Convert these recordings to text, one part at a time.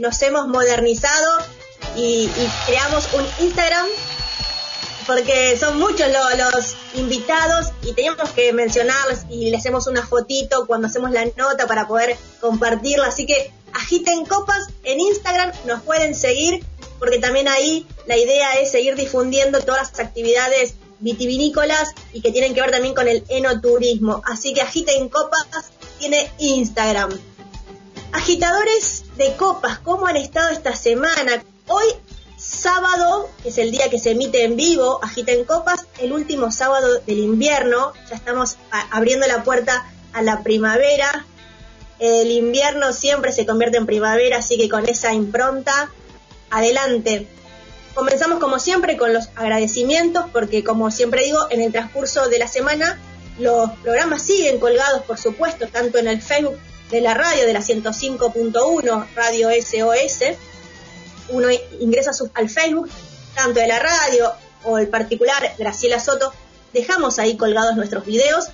Nos hemos modernizado y, creamos un Instagram porque son muchos lo- los invitados y teníamos que mencionarles y le hacemos una fotito cuando hacemos la nota para poder compartirla. Así que agiten copas en Instagram, nos pueden seguir porque también ahí la idea es seguir difundiendo todas las actividades vitivinícolas y que tienen que ver también con el enoturismo. Así que agiten copas tiene Instagram. Agitadores de copas, ¿cómo han estado esta semana? Hoy, sábado, que es el día que se emite en vivo, Agiten Copas, el último sábado del invierno. Ya estamos abriendo la puerta a la primavera. El invierno siempre se convierte en primavera, así que con esa impronta, adelante. Comenzamos como siempre con los agradecimientos, porque como siempre digo, en el transcurso de la semana los programas siguen colgados, por supuesto, tanto en el Facebook de la radio, de la 105.1, Radio SOS. Uno ingresa al Facebook, tanto de la radio o el particular Graciela Soto, dejamos ahí colgados nuestros videos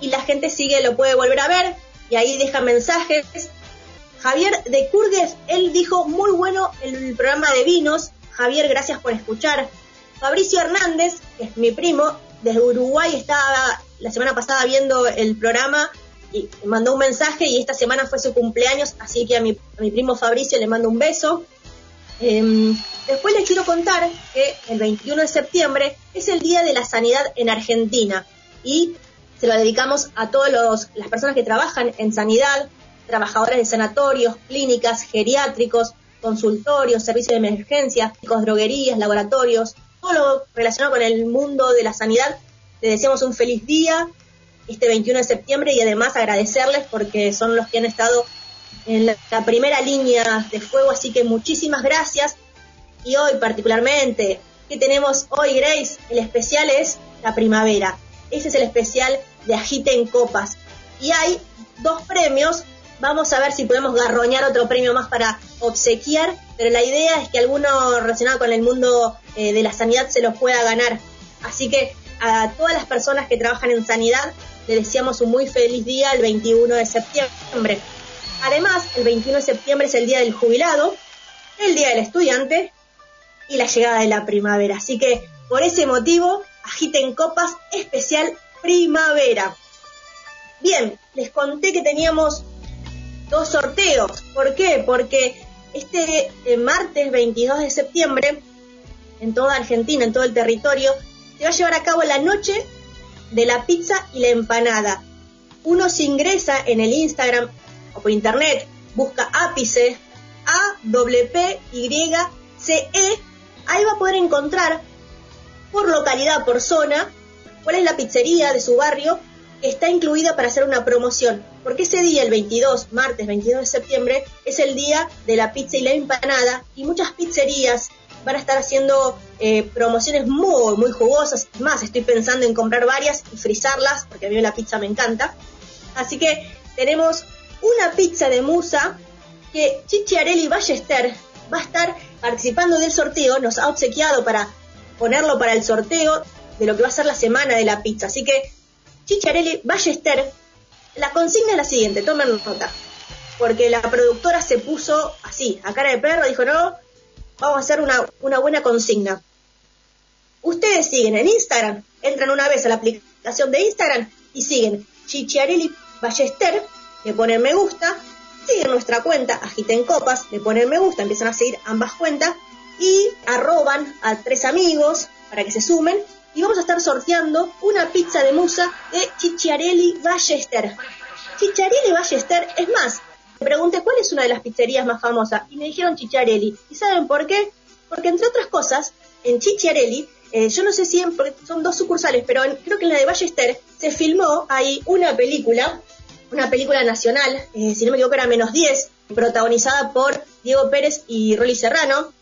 y la gente sigue, lo puede volver a ver y ahí deja mensajes. Javier de Curgues, él dijo muy bueno el programa de vinos. Javier, gracias por escuchar. Fabricio Hernández, que es mi primo, desde Uruguay estaba la semana pasada viendo el programa y mandó un mensaje y esta semana fue su cumpleaños, así que a mi, a mi primo Fabricio le mando un beso. Em, después les quiero contar que el 21 de septiembre es el Día de la Sanidad en Argentina y se lo dedicamos a todas las personas que trabajan en sanidad, trabajadores de sanatorios, clínicas, geriátricos, consultorios, servicios de emergencia, droguerías, laboratorios, todo lo relacionado con el mundo de la sanidad. Les deseamos un feliz día este 21 de septiembre y además agradecerles porque son los que han estado en la, primera línea de fuego, así que muchísimas gracias. Y hoy particularmente, ¿qué tenemos hoy, Grace? El especial es la primavera. Ese es el especial de Agiten Copas. Y hay dos premios. Vamos a ver si podemos garroñar otro premio más para obsequiar, pero la idea es que alguno relacionado con el mundo eh, de la sanidad se los pueda ganar. Así que a todas las personas que trabajan en sanidad les deseamos un muy feliz día el 21 de septiembre. Además, el 21 de septiembre es el día del jubilado, el día del estudiante y la llegada de la primavera. Así que por ese motivo, agiten copas especial primavera. Bien, les conté que teníamos dos sorteos. ¿Por qué? Porque este eh, martes 22 de septiembre, en toda Argentina, en todo el territorio, se va a llevar a cabo la noche de la pizza y la empanada. Uno se ingresa en el Instagram o por internet, busca ápice, A, Y, E, ahí va a poder encontrar por localidad, por zona, cuál es la pizzería de su barrio que está incluida para hacer una promoción. Porque ese día, el 22, martes 22 de septiembre, es el día de la pizza y la empanada y muchas pizzerías van a estar haciendo eh, promociones muy, muy jugosas. Más, estoy pensando en comprar varias y frizarlas, porque a mí la pizza me encanta. Así que tenemos una pizza de musa que Chichiarelli Ballester va a estar participando del sorteo, nos ha obsequiado para ponerlo para el sorteo de lo que va a ser la semana de la pizza. Así que Chichiarelli Ballester, la consigna es la siguiente, tomen nota, porque la productora se puso así, a cara de perro, dijo, no, vamos a hacer una, buena consigna. Ustedes siguen en Instagram, entran una vez a la aplicación de Instagram y siguen Chichiarelli Ballester, le ponen me gusta, siguen nuestra cuenta, agiten copas, le ponen me gusta, empiezan a seguir ambas cuentas y arroban a tres amigos para que se sumen y vamos a estar sorteando una pizza de musa de Chichiarelli Ballester. Chichiarelli Ballester, es más, pregunté cuál es una de las pizzerías más famosas y me dijeron Chicharelli. ¿Y saben por qué? Porque entre otras cosas, en Chicharelli, eh, yo no sé si son dos sucursales, pero creo que en la de Ballester se filmó ahí una película, una película nacional, eh, si no me equivoco era menos 10, protagonizada por Diego Pérez y Rolly Serrano.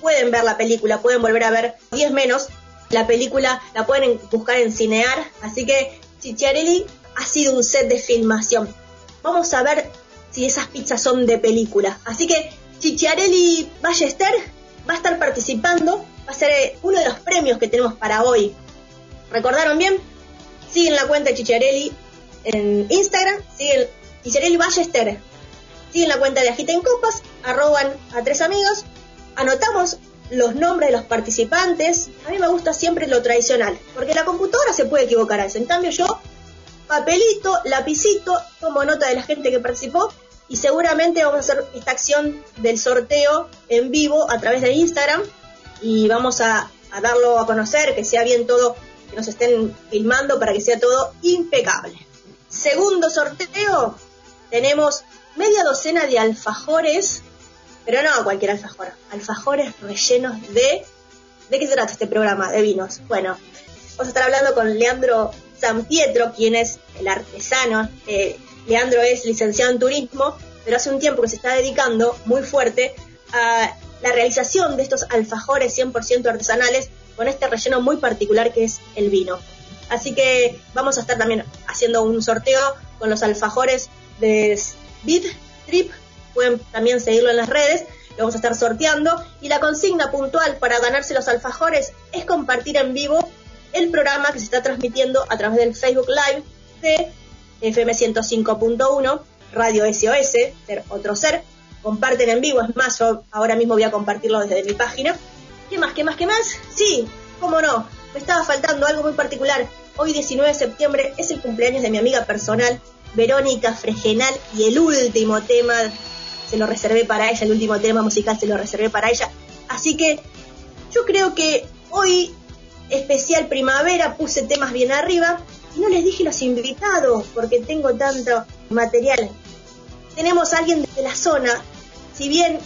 Pueden ver la película, pueden volver a ver 10 menos. La película la pueden buscar en Cinear, así que Chicharelli ha sido un set de filmación. Vamos a ver si esas pizzas son de película. Así que Chicharelli Ballester va a estar participando, va a ser eh, uno de los premios que tenemos para hoy. ¿Recordaron bien? Siguen la cuenta de Chicharelli en Instagram, siguen Chicharelli Ballester, siguen la cuenta de Agita en Copas, arroban a tres amigos, anotamos los nombres de los participantes. A mí me gusta siempre lo tradicional, porque la computadora se puede equivocar a eso. En cambio yo, papelito, lapicito, tomo nota de la gente que participó y seguramente vamos a hacer esta acción del sorteo en vivo a través de Instagram y vamos a, a darlo a conocer, que sea bien todo, que nos estén filmando para que sea todo impecable. Segundo sorteo, tenemos media docena de alfajores pero no cualquier alfajor, alfajores rellenos de... ¿De qué se trata este programa de vinos? Bueno, vamos a estar hablando con Leandro San Pietro, quien es el artesano. Eh, Leandro es licenciado en turismo, pero hace un tiempo que se está dedicando muy fuerte a la realización de estos alfajores 100% artesanales con este relleno muy particular que es el vino. Así que vamos a estar también haciendo un sorteo con los alfajores de Beat Trip. Pueden también seguirlo en las redes, lo vamos a estar sorteando. Y la consigna puntual para ganarse los alfajores es compartir en vivo el programa que se está transmitiendo a través del Facebook Live de FM 105.1, Radio SOS, Ser Otro Ser. Comparten en vivo, es más, yo ahora mismo voy a compartirlo desde mi página. ¿Qué más, qué más, qué más? Sí, cómo no, me estaba faltando algo muy particular. Hoy 19 de septiembre es el cumpleaños de mi amiga personal, Verónica Fregenal, y el último tema se lo reservé para ella, el último tema musical se lo reservé para ella. Así que yo creo que hoy, especial primavera, puse temas bien arriba no les dije los invitados porque tengo tanto material. Tenemos a alguien de la zona, si bien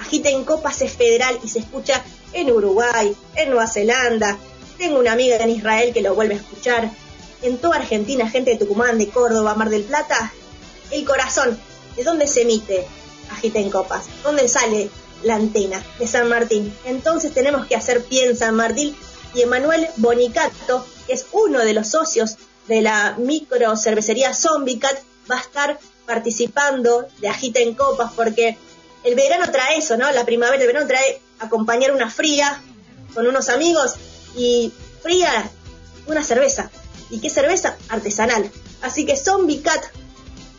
Agita en Copas es federal y se escucha en Uruguay, en Nueva Zelanda, tengo una amiga en Israel que lo vuelve a escuchar, en toda Argentina, gente de Tucumán, de Córdoba, Mar del Plata, el corazón, ¿de dónde se emite? Agita en Copas, donde sale la antena de San Martín. Entonces tenemos que hacer pie en San Martín y Emanuel Bonicato, que es uno de los socios de la micro cervecería Zombicat, va a estar participando de Agita en Copas porque el verano trae eso, ¿no? La primavera, el verano trae acompañar una fría con unos amigos y fría una cerveza. ¿Y qué cerveza? Artesanal. Así que Zombicat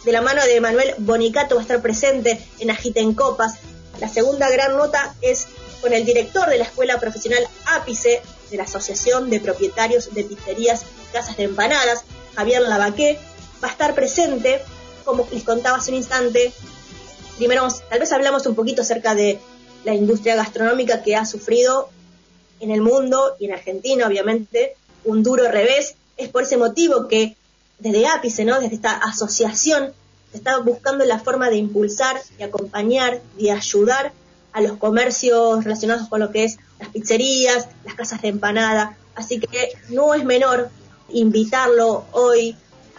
de la mano de Manuel Bonicato va a estar presente en Agita en Copas. La segunda gran nota es con el director de la Escuela Profesional Ápice de la Asociación de Propietarios de Pizzerías y Casas de Empanadas, Javier Lavaqué, va a estar presente, como les contaba hace un instante. Primero, tal vez hablamos un poquito acerca de la industria gastronómica que ha sufrido en el mundo y en Argentina, obviamente, un duro revés. Es por ese motivo que desde Ápice, ¿no? desde esta asociación, se está buscando la forma de impulsar, de acompañar, de ayudar a los comercios relacionados con lo que es las pizzerías, las casas de empanada. Así que no es menor invitarlo hoy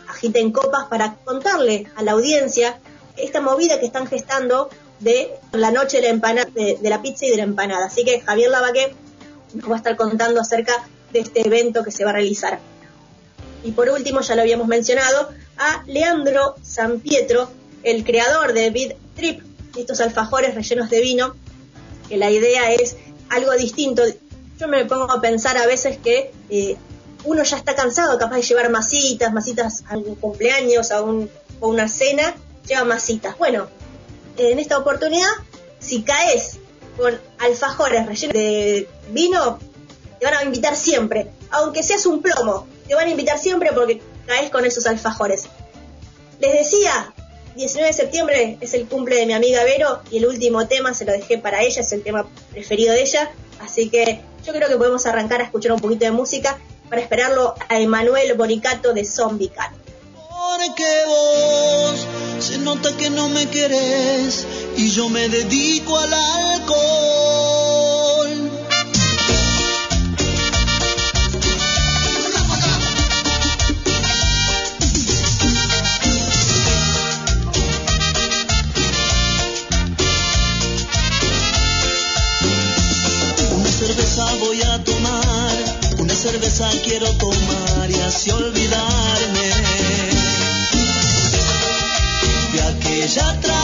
a Gita en Copas para contarle a la audiencia esta movida que están gestando de la noche de la, empanada, de, la pizza y de la empanada. Así que Javier Lavaque nos va a estar contando acerca de este evento que se va a realizar. Y por último, ya lo habíamos mencionado, a Leandro San Pietro, el creador de Beat Trip, estos alfajores rellenos de vino, que la idea es algo distinto. Yo me pongo a pensar a veces que eh, uno ya está cansado, capaz de llevar masitas, masitas a un cumpleaños, a, un, a una cena, lleva masitas. Bueno, en esta oportunidad, si caes con alfajores rellenos de vino, te van a invitar siempre, aunque seas un plomo, te van a invitar siempre porque caes con esos alfajores. Les decía, 19 de septiembre es el cumple de mi amiga Vero y el último tema se lo dejé para ella, es el tema preferido de ella, así que yo creo que podemos arrancar a escuchar un poquito de música para esperarlo a Emanuel Bonicato de Zombie Cat. Porque vos Se nota que no me querés y yo me dedico al alcohol. Cerveza quiero tomar y así olvidarme. De aquella trampa,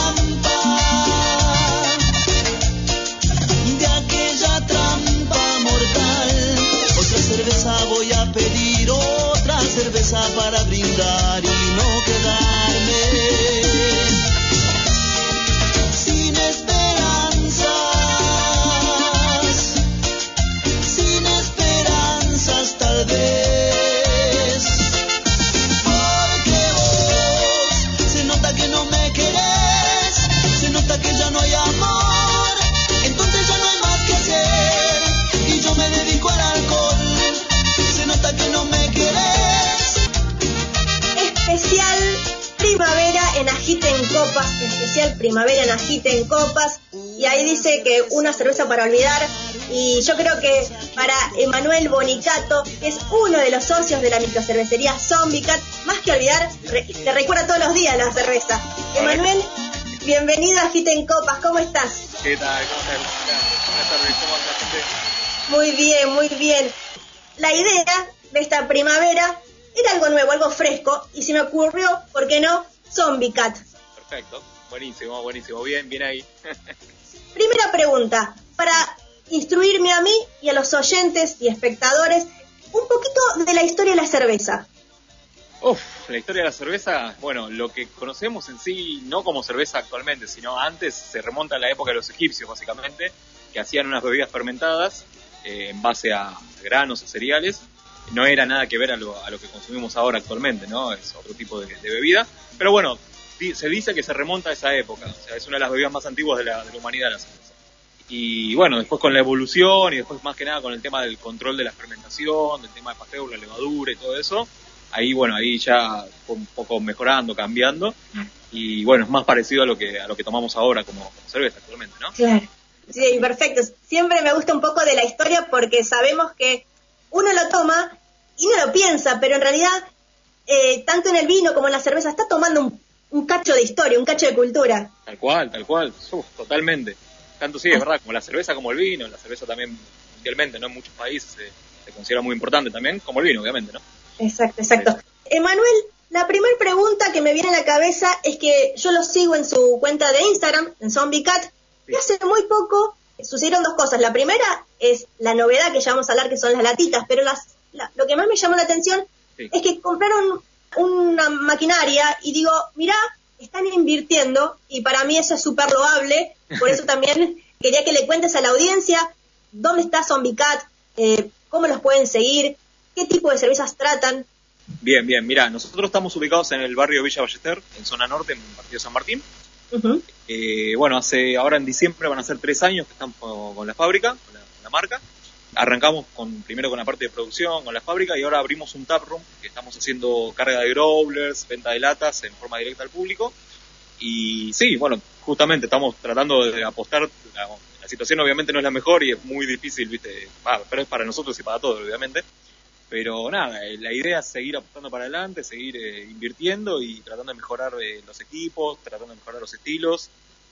especial primavera en Agiten Copas. Y ahí dice que una cerveza para olvidar. Y yo creo que para Emanuel Bonicato, que es uno de los socios de la microcervecería Zombie Cat, más que olvidar, re- te recuerda todos los días la cerveza. Emanuel, bienvenido a Agiten Copas, ¿cómo estás? ¿Qué tal? ¿Cómo estás? ¿cómo gente? Muy bien, muy bien. La idea de esta primavera era algo nuevo, algo fresco, y se me ocurrió, ¿por qué no? Zombie Cat. Perfecto, buenísimo, buenísimo, bien, bien ahí. Primera pregunta, para instruirme a mí y a los oyentes y espectadores un poquito de la historia de la cerveza. Uf, la historia de la cerveza, bueno, lo que conocemos en sí, no como cerveza actualmente, sino antes, se remonta a la época de los egipcios, básicamente, que hacían unas bebidas fermentadas eh, en base a granos o cereales. No era nada que ver a lo, a lo que consumimos ahora actualmente, ¿no? Es otro tipo de, de bebida. Pero bueno, di- se dice que se remonta a esa época, o sea, es una de las bebidas más antiguas de la, de la humanidad la cerveza. Y bueno, después con la evolución y después más que nada con el tema del control de la fermentación, del tema de pastel, la levadura y todo eso, ahí bueno, ahí ya fue un poco mejorando, cambiando y bueno, es más parecido a lo que a lo que tomamos ahora como, como cerveza actualmente, ¿no? Claro. Sí, perfecto. Siempre me gusta un poco de la historia porque sabemos que uno lo toma y no lo piensa, pero en realidad, eh, tanto en el vino como en la cerveza, está tomando un, un cacho de historia, un cacho de cultura. Tal cual, tal cual, uf, totalmente. Tanto sí, es verdad, como la cerveza como el vino, la cerveza también mundialmente, ¿no? En muchos países se, se considera muy importante también, como el vino, obviamente, ¿no? Exacto, exacto. Emanuel, la primera pregunta que me viene a la cabeza es que yo lo sigo en su cuenta de Instagram, en Zombie Cat, y hace muy poco sucedieron dos cosas. La primera es la novedad que ya vamos a hablar, que son las latitas, pero las, la- lo que más me llamó la atención Sí. es que compraron una maquinaria y digo, mirá, están invirtiendo y para mí eso es súper loable, por eso también quería que le cuentes a la audiencia dónde está Zombie Cat, eh, cómo los pueden seguir, qué tipo de cervezas tratan. Bien, bien, mira, nosotros estamos ubicados en el barrio Villa Ballester, en zona norte, en Partido San Martín. Eh, bueno, hace ahora en diciembre van a ser tres años que estamos con, con la fábrica, con la, con la marca. Arrancamos con primero con la parte de producción, con la fábrica, y ahora abrimos un tap room que estamos haciendo carga de growlers, venta de latas en forma directa al público. Y sí, bueno, justamente estamos tratando de apostar. La, la situación obviamente no es la mejor y es muy difícil, ¿viste? Pero es para nosotros y para todos, obviamente. Pero nada, eh, la idea es seguir apostando para adelante, seguir eh, invirtiendo y tratando de mejorar eh, los equipos, tratando de mejorar los estilos.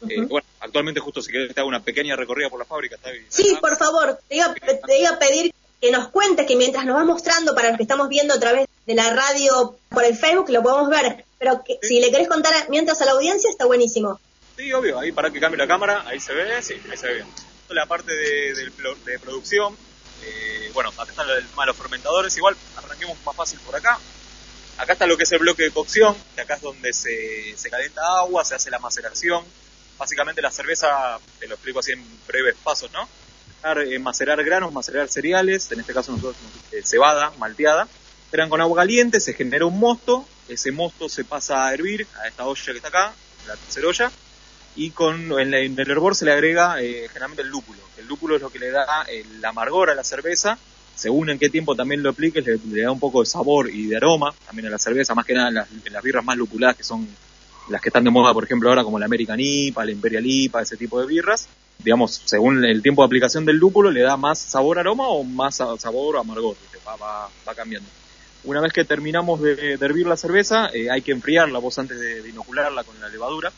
Eh, bueno, actualmente justo si querés te hago una pequeña recorrida por la fábrica, ¿está bien? Sí, por favor, te iba, te iba a pedir que nos cuentes, que mientras nos vas mostrando para los que estamos viendo a través de la radio por el Facebook, lo podemos ver. Pero que, si le querés contar mientras a la audiencia, está buenísimo. Sí, obvio, ahí para que cambie la cámara, ahí se ve, sí, ahí se ve bien. La parte de, plo- de producción, eh, bueno, acá están el tema de los fermentadores, igual arranquemos más fácil por acá. Acá está lo que es el bloque de cocción, que acá es donde se, se calienta agua, se hace la maceración. Básicamente la cerveza, te lo explico así en breves pasos, ¿no? Macerar, eh, macerar granos, macerar cereales, en este caso nosotros eh, cebada, malteada. Esperan con agua caliente, se genera un mosto, ese mosto se pasa a hervir a esta olla que está acá, la tercera olla, y con en, el hervor se le agrega eh, generalmente el lúpulo. El lúpulo es lo que le da el amargor a la cerveza. Según en qué tiempo también lo apliques, le, da un poco de sabor y de aroma también a la cerveza, más que nada en las, las birras más lupuladas que son las que están de moda, por ejemplo, ahora como la American IPA, la Imperial IPA, ese tipo de birras, digamos, según el tiempo de aplicación del lúpulo, le da más sabor, aroma o más sabor amargor, va, va, va, cambiando. Una vez que terminamos de, hervir la cerveza, eh, hay que enfriarla vos antes de, inocularla con la levadura.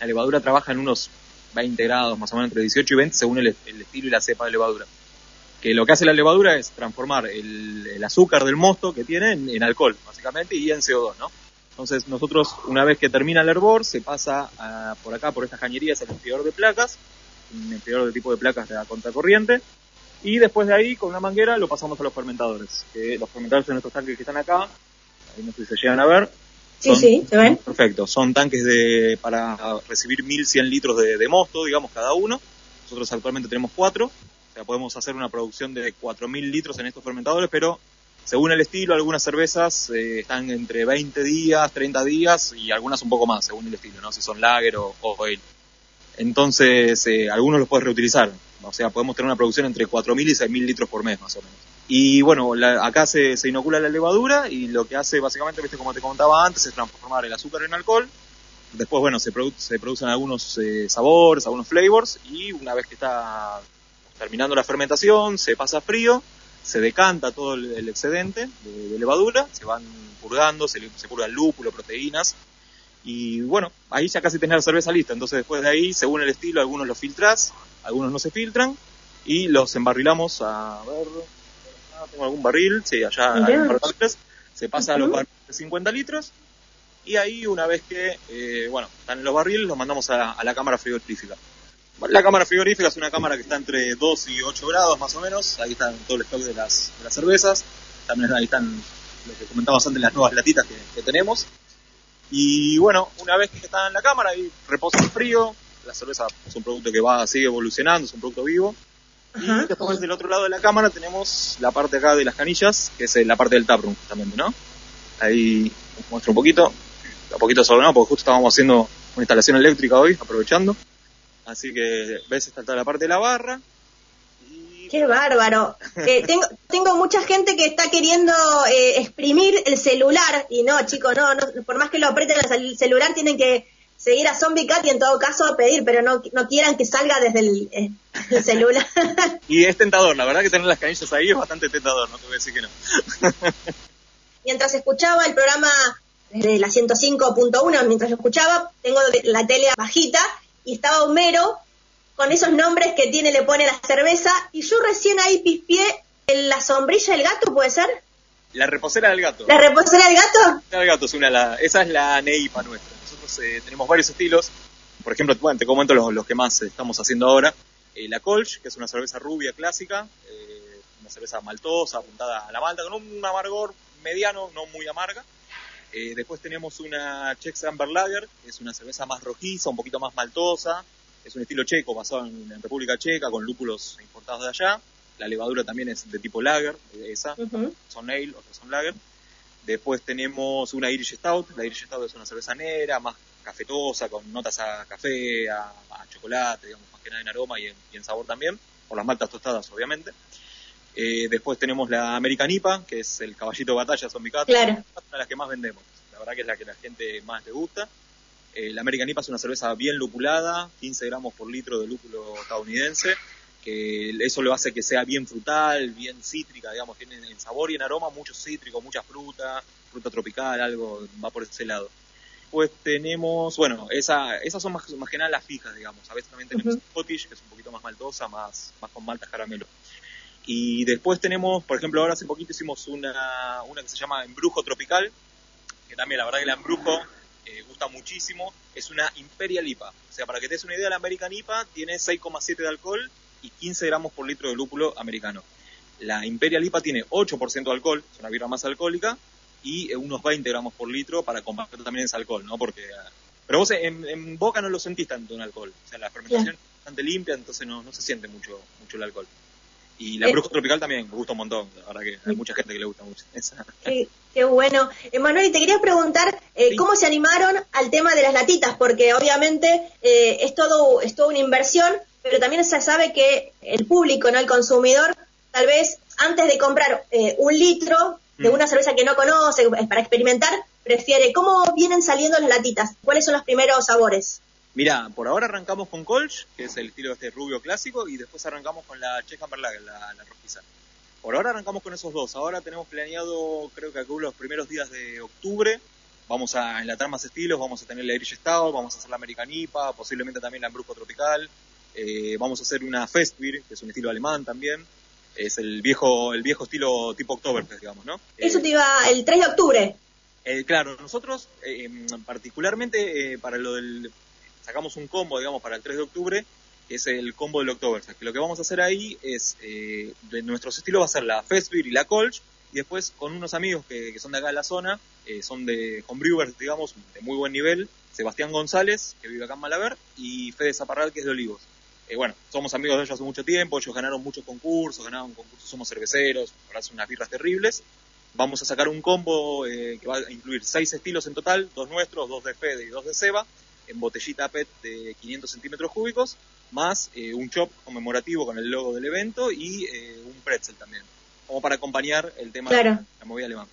La levadura trabaja en unos 20 grados, más o menos entre 18 y 20, según el, estilo y la cepa de levadura. Que lo que hace la levadura es transformar el, azúcar del mosto que tiene en, alcohol, básicamente, y en CO2, ¿no? Entonces nosotros, una vez que termina el hervor, se pasa por acá, por estas cañerías, al enfriador de placas, un enfriador de tipo de placas de la contracorriente, y después de ahí, con una manguera, lo pasamos a los fermentadores. Que los fermentadores en estos tanques que están acá, ahí no sé si se llegan a ver. Sí, sí, se ven. Perfecto, son tanques de para recibir 1100 litros de, de mosto, digamos, cada uno. Nosotros actualmente tenemos cuatro, o sea, podemos hacer una producción de 4000 litros en estos fermentadores, pero según el estilo, algunas cervezas eh, están entre 20 días, 30 días y algunas un poco más, según el estilo, ¿no? Si son lager o, o ale. Entonces, eh, algunos los puedes reutilizar. O sea, podemos tener una producción entre 4.000 y 6.000 litros por mes, más o menos. Y bueno, acá se, se, inocula la levadura y lo que hace básicamente, viste, como te contaba antes, es transformar el azúcar en alcohol. Después, bueno, se, se producen algunos eh, sabores, algunos flavors y una vez que está terminando la fermentación, se pasa frío se decanta todo el, excedente de, levadura, se van purgando, se, se purga el lúpulo, proteínas, y bueno, ahí ya casi tenés la cerveza lista, entonces después de ahí, según el estilo, algunos los filtrás, algunos no se filtran, y los embarrilamos a, ver, ah, tengo algún barril, sí, allá hay barriles, se pasa a los barriles de 50 litros, y ahí una vez que, eh, bueno, están en los barriles, los mandamos a, a la cámara frigorífica. La cámara frigorífica es una cámara que está entre 2 y 8 grados más o menos. Ahí están todo el stock de las, de las cervezas. También ahí están lo que comentábamos antes, las nuevas latitas que, tenemos. Y bueno, una vez que está en la cámara, ahí reposa el frío. La cerveza es un producto que va, sigue evolucionando, es un producto vivo. Y después del otro lado de la cámara tenemos la parte acá de las canillas, que es la parte del taproom justamente, ¿no? Ahí muestro un poquito, un poquito solo no, porque justo estábamos haciendo una instalación eléctrica hoy, aprovechando. Así que ves, está toda la parte de la barra. ¡Qué bárbaro! Eh, tengo, tengo mucha gente que está queriendo eh, exprimir el celular y no, chicos, no, por más que lo aprieten el celular tienen que seguir a Zombie Cat y en todo caso pedir, pero no, no quieran que salga desde el, eh, celular. y es tentador, la verdad que tener las canillas ahí es bastante tentador, no te voy a decir que no. Mientras escuchaba el programa desde la 105.1, mientras lo escuchaba, tengo la tele bajita y estaba Homero con esos nombres que tiene, le pone la cerveza, y yo recién ahí pispié en la sombrilla del gato, ¿puede ser? La reposera del gato. ¿La reposera del gato? del gato es una, la, esa es la Neipa nuestra. Nosotros eh, tenemos varios estilos. Por ejemplo, bueno, te comento los, los que más estamos haciendo ahora. Eh, la Colch, que es una cerveza rubia clásica, eh, una cerveza maltosa, apuntada a la malta, con un amargor mediano, no muy amarga. Eh, después tenemos una Czech Amber Lager, que es una cerveza más rojiza, un poquito más maltosa. Es un estilo checo, basado en, República Checa, con lúpulos importados de allá. La levadura también es de tipo lager, esa. Son ale, otras son lager. Después tenemos una Irish Stout. La Irish Stout es una cerveza negra, más cafetosa, con notas a café, a, chocolate, digamos, más que nada en aroma y en, sabor también, por las maltas tostadas, obviamente. Eh, después tenemos la American IPA, que es el caballito de batalla Zombie Cat, claro. una de las que más vendemos. La verdad que es la que la gente más le gusta. Eh, la American IPA es una cerveza bien lupulada, 15 gramos por litro de lúpulo estadounidense, que eso lo hace que sea bien frutal, bien cítrica, digamos, tiene en sabor y en aroma mucho cítrico, mucha fruta, fruta tropical, algo va por ese lado. Pues tenemos, bueno, esa, esas son más, más que nada las fijas, digamos. A veces también tenemos Scottish, que es un poquito más maltosa, más, más con maltas caramelo. Y después tenemos, por ejemplo, ahora hace poquito hicimos una, una que se llama Embrujo Tropical, que también la verdad que la Embrujo eh, gusta muchísimo. Es una Imperial IPA. O sea, para que te des una idea, la American IPA tiene 6,7 de alcohol y 15 gramos por litro de lúpulo americano. La Imperial IPA tiene 8% de alcohol, es una birra más alcohólica, y unos 20 gramos por litro para combatir también ese alcohol, ¿no? Porque, pero vos en, boca no lo sentís tanto en alcohol. O sea, la fermentación es bastante limpia, entonces no, no se siente mucho, mucho el alcohol. Y la eh, bruja tropical también me gusta un montón, la verdad que hay mucha gente que le gusta mucho. Esa. Qué, bueno. Emanuel, y te quería preguntar eh, cómo se animaron al tema de las latitas, porque obviamente eh, es, todo, es toda una inversión, pero también se sabe que el público, no el consumidor, tal vez antes de comprar un litro de mm. una cerveza que no conoce para experimentar, prefiere. ¿Cómo vienen saliendo las latitas? ¿Cuáles son los primeros sabores? Mira, por ahora arrancamos con Colch, que es el estilo este rubio clásico, y después arrancamos con la Cheja Merlager, la, la rojiza. Por ahora arrancamos con esos dos. Ahora tenemos planeado, creo que los primeros días de octubre, vamos a enlatar más estilos, vamos a tener la Irish Stout, vamos a hacer la American IPA, posiblemente también la Brusco Tropical, eh, vamos a hacer una Festbier, que es un estilo alemán también, es el viejo el viejo estilo tipo Oktoberfest, digamos, ¿no? Eso te iba el 3 de octubre. Eh, claro, nosotros eh, particularmente eh, para lo del sacamos un combo, digamos, para el 3 de octubre, que es el combo del Oktoberfest. Que lo que vamos a hacer ahí es, eh, de nuestros estilos va a ser la Festbier y la Kolsch, y después con unos amigos que, que son de acá de la zona, eh, son de homebrewers, digamos, de muy buen nivel, Sebastián González, que vive acá en Malaber, y Fede Zaparral, que es de Olivos. Eh, bueno, somos amigos de ellos hace mucho tiempo, ellos ganaron muchos concursos, ganaron concursos, somos cerveceros, ahora hacen unas birras terribles. Vamos a sacar un combo eh, que va a incluir seis estilos en total, dos nuestros, dos de Fede y dos de Seba, en botellita PET de 500 centímetros cúbicos, más eh, un chop conmemorativo con el logo del evento y eh, un pretzel también, como para acompañar el tema Claro. de la movida alemana.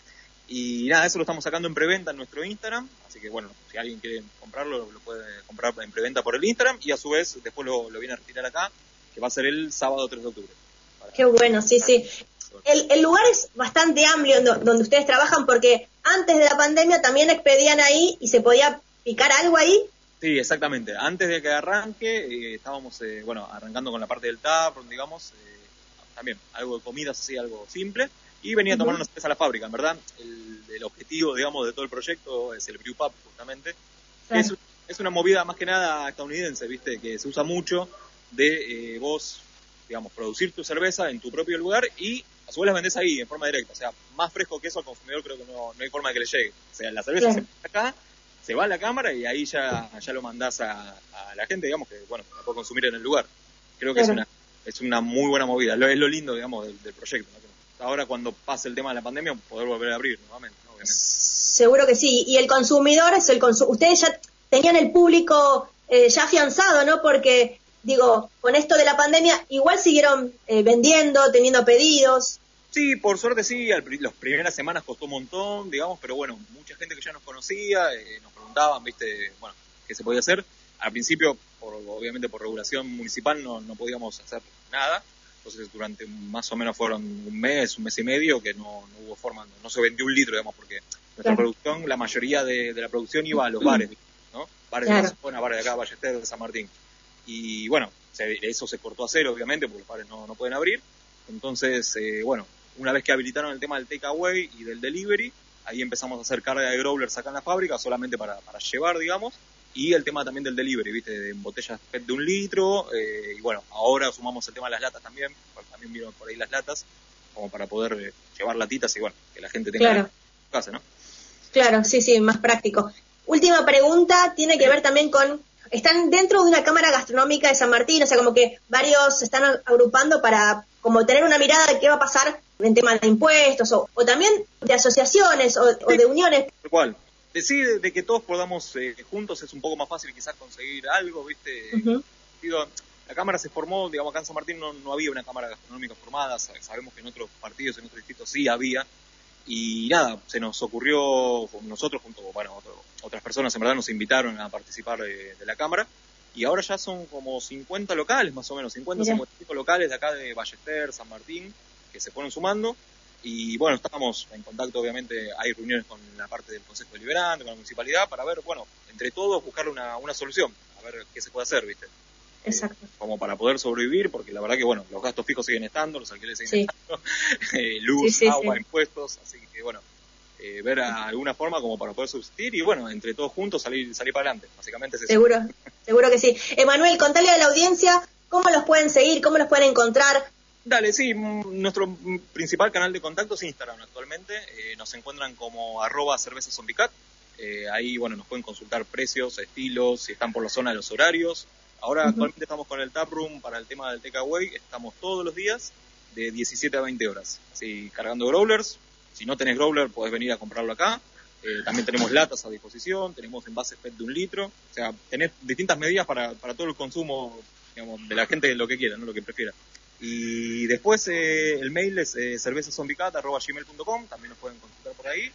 Y nada, eso lo estamos sacando en preventa en nuestro Instagram, así que bueno, si alguien quiere comprarlo, lo puede comprar en preventa por el Instagram y a su vez después lo, lo viene a retirar acá, que va a ser el sábado 3 de octubre. Qué bueno, sí, sí. El, el lugar es bastante amplio do- donde ustedes trabajan porque antes de la pandemia también expedían ahí y se podía picar algo ahí. Sí, exactamente. Antes de que arranque, eh, estábamos, eh, bueno, arrancando con la parte del tap, digamos, eh, también algo de comidas así, algo simple, y venía a tomar una cerveza a la fábrica, en verdad. El, el objetivo, digamos, de todo el proyecto es el brew pub, justamente. Es, es una movida más que nada estadounidense, ¿viste? Que se usa mucho de eh, vos, digamos, producir tu cerveza en tu propio lugar y a su vez la vendés ahí, en forma directa. O sea, más fresco que eso al consumidor creo que no, no hay forma de que le llegue. O sea, la cerveza se pone acá, se va a la cámara y ahí ya, ya lo mandás a, a la gente, digamos, que, bueno, la puede consumir en el lugar. Creo que es, una, es una muy buena movida. Lo, es lo lindo, digamos, del, del proyecto. ¿no? Ahora, cuando pase el tema de la pandemia, poder volver a abrir nuevamente, ¿no? obviamente. Seguro que sí. Y el consumidor es el consumidor. Ustedes ya tenían el público eh, ya afianzado, ¿no? Porque, digo, con esto de la pandemia, igual siguieron eh, vendiendo, teniendo pedidos. Sí, por suerte sí, al las primeras semanas costó un montón, digamos, pero bueno, mucha gente que ya nos conocía, eh, nos preguntaban, viste, bueno, qué se podía hacer. Al principio, por, obviamente por regulación municipal, no, no podíamos hacer nada. Entonces, durante más o menos fueron un mes, un mes y medio, que no, no hubo forma, no, no se vendió un litro, digamos, porque nuestra Claro. producción, la mayoría de, de la producción iba a los bares, ¿no? Bares de Claro. la zona, bares de acá, Ballester, de San Martín. Y bueno, se- eso se cortó a cero, obviamente, porque los bares no, no pueden abrir. Entonces, eh, bueno, una vez que habilitaron el tema del takeaway y del delivery, ahí empezamos a hacer carga de growlers acá en la fábrica, solamente para, para llevar, digamos. Y el tema también del delivery, ¿viste? De botellas PET de un litro. eh, y bueno, ahora sumamos el tema de las latas también, porque también vieron por ahí las latas, como para poder eh, llevar latitas y bueno, que la gente tenga Claro. casa, ¿no? Claro, sí, sí, más práctico. Última pregunta, tiene que ver también con, están dentro de una cámara gastronómica de San Martín, o sea, como que varios se están agrupando para como tener una mirada de qué va a pasar en temas de impuestos o, o también de asociaciones o, o de uniones. Tal cual. De, sí, de, de que todos podamos eh, juntos es un poco más fácil quizás conseguir algo, ¿viste? Digo, la Cámara se formó, digamos, acá en San Martín no, no había una Cámara Gastronómica formada, sa- sabemos que en otros partidos, en otros distritos sí había, y nada, se nos ocurrió, nosotros junto, bueno, otro- otras personas en verdad nos invitaron a participar de, de la Cámara, y ahora ya son como 50 locales, más o menos, 50, Mirá. 55 locales de acá de Ballester, San Martín, que se fueron sumando, y bueno, estamos en contacto, obviamente, hay reuniones con la parte del Consejo Deliberante, con la municipalidad, para ver, bueno, entre todos buscar una, una solución, a ver qué se puede hacer, ¿viste? Exacto. como para poder sobrevivir, porque la verdad que, bueno, los gastos fijos siguen estando, los alquileres siguen Sí. estando, eh, luz, Sí, sí, agua, impuestos, así que, bueno, eh, ver a- alguna forma como para poder subsistir y, bueno, entre todos juntos salir salir para adelante, básicamente es eso. Seguro, seguro que sí. Emanuel, contale a la audiencia cómo los pueden seguir, cómo los pueden encontrar. Dale, sí, mm, nuestro principal canal de contacto es Instagram actualmente, eh, nos encuentran como arroba eh, ahí, bueno, nos pueden consultar precios, estilos, si están por la zona de los horarios. Ahora actualmente estamos con el taproom para el tema del takeaway, estamos todos los días de 17 a 20 horas, así cargando growlers. Si no tenés growler, podés venir a comprarlo acá. Eh, también tenemos latas a disposición, tenemos envases PET de un litro. O sea, tenés distintas medidas para, para todo el consumo digamos, de la gente, lo que quiera, ¿no? lo que prefiera. Y después eh, el mail es eh, cervezazombicat.gmail.com, también nos pueden consultar por ahí.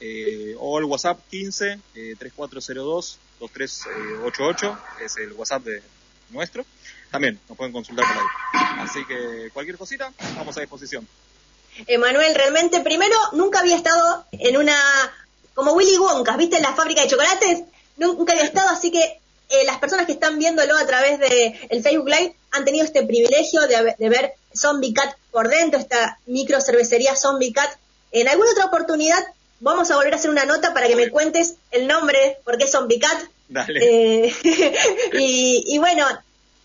eh, o el WhatsApp 15 eh, 3402 2388, es el WhatsApp de nuestro. También nos pueden consultar por ahí. Así que cualquier cosita, estamos a disposición. Emanuel, realmente, primero, nunca había estado en una, como Willy Wonka, ¿viste? En la fábrica de chocolates. Nunca había estado, así que eh, las personas que están viéndolo a través de el Facebook Live han tenido este privilegio de, de ver Zombie Cat por dentro, esta micro cervecería Zombie Cat. En alguna otra oportunidad vamos a volver a hacer una nota para que me cuentes el nombre, porque es Zombie Cat. Dale. Eh, y, y bueno,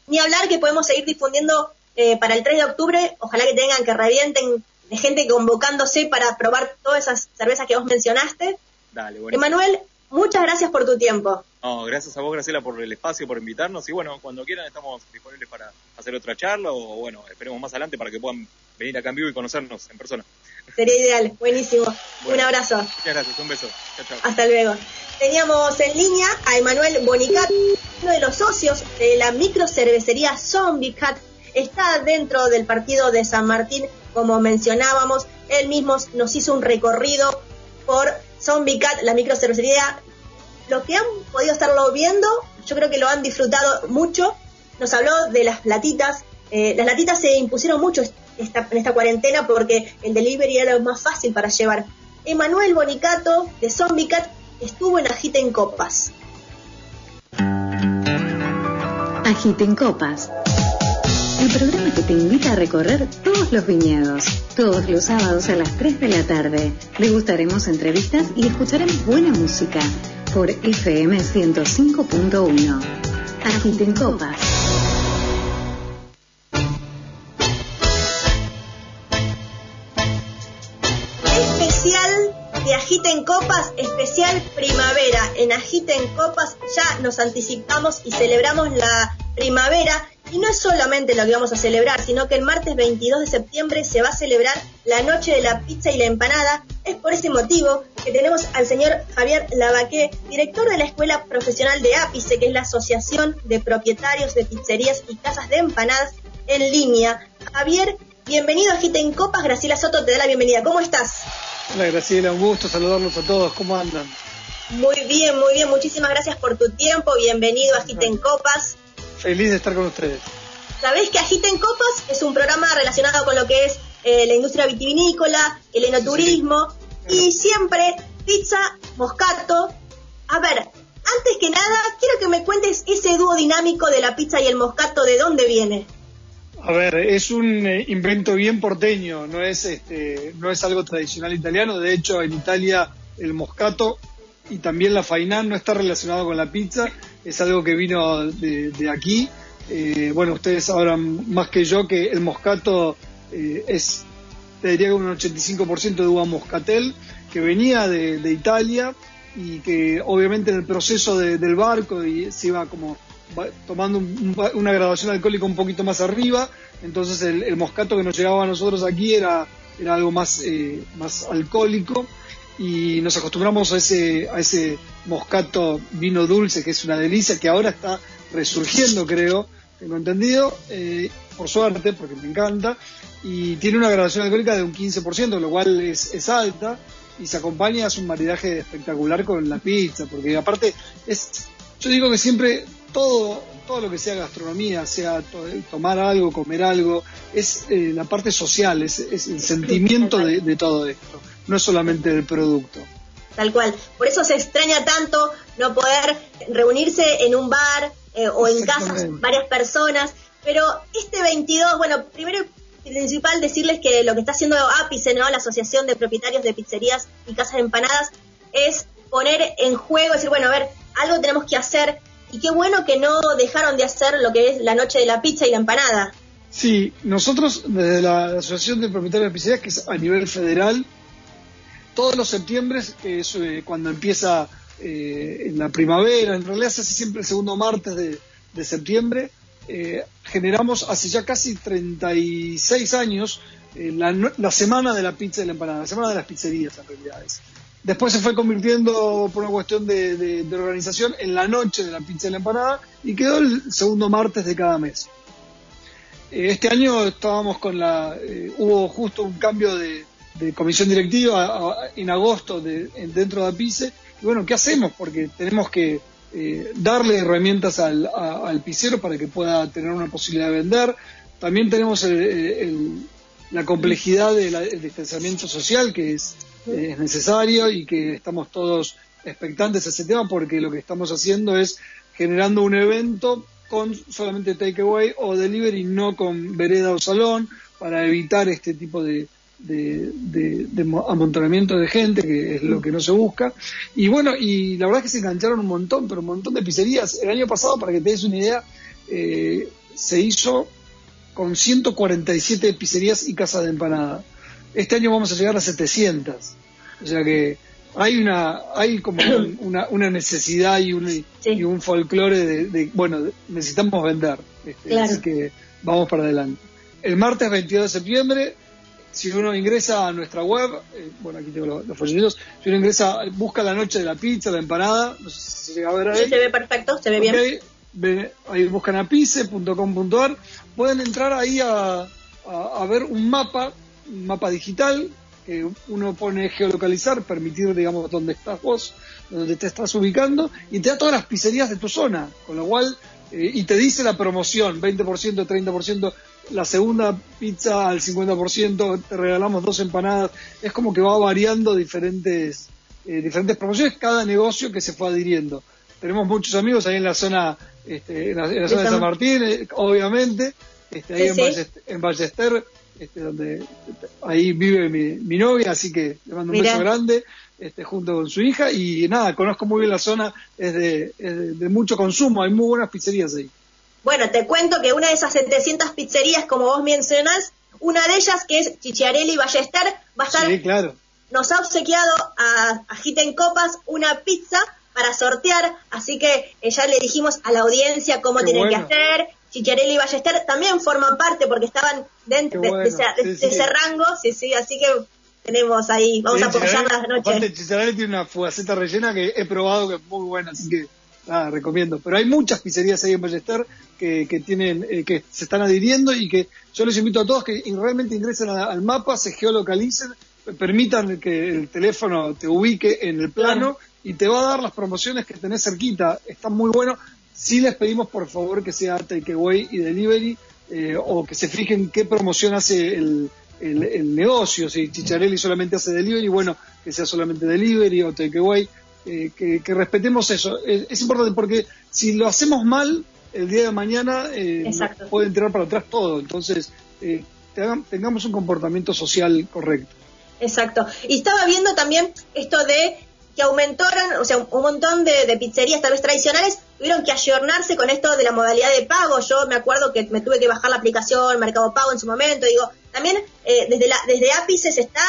ni hablar que podemos seguir difundiendo eh, para el 3 de octubre, ojalá que tengan, que revienten de gente convocándose para probar todas esas cervezas que vos mencionaste. Dale, bueno. Emanuel, muchas gracias por tu tiempo. No, gracias a vos, Graciela, por el espacio, por invitarnos. Y bueno, cuando quieran estamos disponibles para hacer otra charla o bueno, esperemos más adelante para que puedan venir acá en vivo y conocernos en persona. Sería ideal, buenísimo. Bueno. Un abrazo. Muchas gracias, un beso. Chao, chao. Hasta luego. Teníamos en línea a Emanuel Bonicat, uno de los socios de la microcervecería Zombie Cat. Está dentro del partido de San Martín, como mencionábamos. Él mismo nos hizo un recorrido por Zombie Cat, la microcervecería. Los que han podido estarlo viendo, yo creo que lo han disfrutado mucho. Nos habló de las latitas. Eh, las latitas se impusieron mucho en esta cuarentena porque el delivery era lo más fácil para llevar. Emanuel Bonicato de Zombie Cat estuvo en Agiten Copas. Agiten Copas. El programa que te invita a recorrer todos los viñedos. Todos los sábados a las 3 de la tarde. Degustaremos entrevistas y escucharemos buena música por FM 105.1. Agiten Copas. Especial de Agiten Copas, especial primavera. En Agiten Copas ya nos anticipamos y celebramos la primavera. Y no es solamente lo que vamos a celebrar, sino que el martes 22 de septiembre se va a celebrar la noche de la pizza y la empanada. Es por ese motivo que tenemos al señor Javier Lavaqué, director de la Escuela Profesional de Ápice, que es la Asociación de Propietarios de Pizzerías y Casas de Empanadas en línea. Javier, bienvenido a Agiten Copas. Graciela Soto te da la bienvenida. ¿Cómo estás? Hola Graciela, un gusto saludarlos a todos. ¿Cómo andan? Muy bien, muy bien. Muchísimas gracias por tu tiempo. Bienvenido a Agiten Copas. Feliz de estar con ustedes. Sabés que Agiten Copas es un programa relacionado con lo que es eh, la industria vitivinícola, el enoturismo y siempre pizza, moscato. A ver, antes que nada, quiero que me cuentes ese dúo dinámico de la pizza y el moscato, ¿de dónde viene? A ver, es un eh, invento bien porteño, no es, este, no es algo tradicional italiano. De hecho, en Italia el moscato y también la fainán no está relacionado con la pizza, es algo que vino de, de aquí. Eh, bueno, ustedes sabrán más que yo que el moscato eh, es, te diría que un 85% de uva moscatel, que venía de, Italia y que obviamente en el proceso de- del barco y se iba como tomando un- un- una graduación alcohólica un poquito más arriba, entonces el, el moscato que nos llegaba a nosotros aquí era, era algo más, eh, más alcohólico y nos acostumbramos a ese, a ese moscato vino dulce que es una delicia, que ahora está resurgiendo creo, tengo entendido, eh, por suerte, porque me encanta, y tiene una graduación alcohólica de un 15%, lo cual es, es alta, y se acompaña, es un maridaje espectacular con la pizza, porque aparte es, yo digo que siempre todo, todo lo que sea gastronomía, sea to- tomar algo, comer algo, es eh, la parte social, es, es el sentimiento de todo esto, no es solamente el producto. Tal cual. Por eso se extraña tanto no poder reunirse en un bar eh, o en casas varias personas. Pero este 22, bueno, primero y principal decirles que lo que está haciendo Ápice, ¿no? la Asociación de Propietarios de Pizzerías y Casas de Empanadas, es poner en juego, decir, bueno, a ver, algo tenemos que hacer. Y qué bueno que no dejaron de hacer lo que es la noche de la pizza y la empanada. Sí, nosotros desde la Asociación de Propietarios de Pizzerías, que es a nivel federal, todos los septiembre, es eh, cuando empieza eh, la primavera, en realidad se hace siempre el segundo martes de, septiembre, eh, generamos hace ya casi 36 años la, semana de la pizza y la empanada, la semana de las pizzerías en realidad es. Después se fue convirtiendo por una cuestión de, organización en la noche de la pizza y la empanada y quedó el segundo martes de cada mes. Este año estábamos con la. hubo justo un cambio de, de comisión directiva en agosto de, dentro de APICE. Y bueno, ¿qué hacemos? Porque tenemos que eh, darle herramientas al, al pisero para que pueda tener una posibilidad de vender. También tenemos la complejidad del distanciamiento social que es necesario y que estamos todos expectantes a ese tema porque lo que estamos haciendo es generando un evento con solamente takeaway o delivery, no con vereda o salón, para evitar este tipo de, de, amontonamiento de gente, que es lo que no se busca. Y bueno, y la verdad es que se engancharon un montón, pero un montón de pizzerías. El año pasado, para que te des una idea, eh, se hizo con 147 pizzerías y casas de empanada. Este año vamos a llegar a 700. O sea que hay una hay como una, una necesidad y un, y un folclore de, bueno, necesitamos vender. Este, así que vamos para adelante. El martes 22 de septiembre, si uno ingresa a nuestra web, eh, bueno, aquí tengo los, los si uno ingresa, busca la noche de la pizza, la empanada, no sé si se llega a ver ahí. Sí, se ve perfecto, se ve bien. ahí buscan a pice.com.ar, pueden entrar ahí a, a ver un mapa, un mapa digital que uno pone geolocalizar, permitir, digamos, dónde estás vos, dónde te estás ubicando, y te da todas las pizzerías de tu zona, con lo cual, eh, y te dice la promoción, 20%, 30%, la segunda pizza al 50%, te regalamos dos empanadas, es como que va variando diferentes, eh, diferentes promociones, cada negocio que se fue adhiriendo. Tenemos muchos amigos ahí en la zona, este, en, la, zona de San Martín, eh, obviamente, este, ahí en Ballester este, donde ahí vive mi, novia, así que le mando un beso grande, este, junto con su hija, y nada, conozco muy bien la zona, es de, mucho consumo, hay muy buenas pizzerías ahí. Bueno, te cuento que una de esas 700 pizzerías, como vos mencionás, una de ellas, que es Chichiarelli Ballester, va a estar... Sí, claro. Nos ha obsequiado a, a en Copas una pizza para sortear, así que eh, ya le dijimos a la audiencia cómo tienen que hacer, Chicharelli y Ballester también forman parte porque estaban dentro de, ese, rango, sí, sí, así que tenemos ahí, vamos a apoyar las noches. Aparte, Chicharelli tiene una fugaceta rellena que he probado que es muy buena, así que nada, recomiendo. Pero hay muchas pizzerías ahí en Ballester que, que tienen, eh, que se están adhiriendo y que yo les invito a todos que realmente ingresen al mapa, se geolocalicen, permitan que el teléfono te ubique en el plano y te va a dar las promociones que tenés cerquita. Están muy buenos. Sí les pedimos por favor que sea takeaway y delivery eh, o que se fijen qué promoción hace el, el, negocio. Si Chicharelli solamente hace delivery, bueno, que sea solamente delivery o takeaway. Eh, que, respetemos eso. Es, importante porque si lo hacemos mal, el día de mañana eh, puede entrar para atrás todo. Entonces, eh, tengamos un comportamiento social correcto. Exacto. Y estaba viendo también esto de que aumentaron, o sea, un montón de, pizzerías tal vez tradicionales tuvieron que ayornarse con esto de la modalidad de pago. Yo me acuerdo que me tuve que bajar la aplicación Mercado Pago en su momento. Digo, también eh, desde, la, desde Ápice se está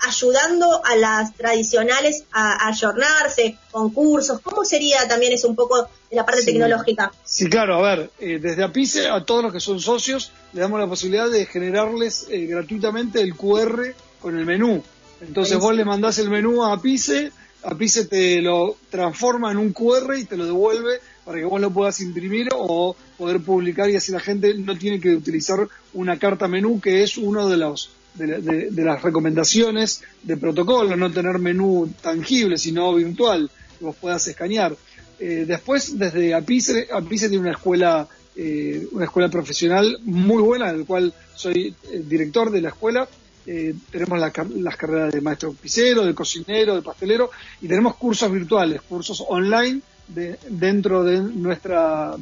ayudando a las tradicionales a, ayornarse con cursos. ¿Cómo sería también eso un poco de la parte tecnológica? Sí, claro, a ver, eh, desde Apice a todos los que son socios le damos la posibilidad de generarles eh, gratuitamente el QR con el menú. Entonces vos le mandás el menú a Apice Apice te lo transforma en un QR y te lo devuelve para que vos lo puedas imprimir o poder publicar y así la gente no tiene que utilizar una carta menú que es uno de los de, las recomendaciones de protocolo, no tener menú tangible sino virtual que vos puedas escanear. Eh, después desde Apice, Apice tiene una escuela eh, una escuela profesional muy buena, del cual soy eh, director de la escuela eh, tenemos las carreras de maestro pisero, de cocinero, de pastelero y tenemos cursos virtuales, cursos online de, dentro de nuestra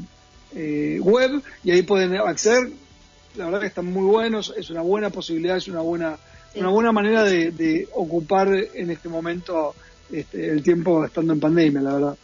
eh, web y ahí pueden acceder. La verdad que están muy buenos, es una buena posibilidad, es una buena, una buena manera de, ocupar en este momento este, el tiempo estando en pandemia, la verdad.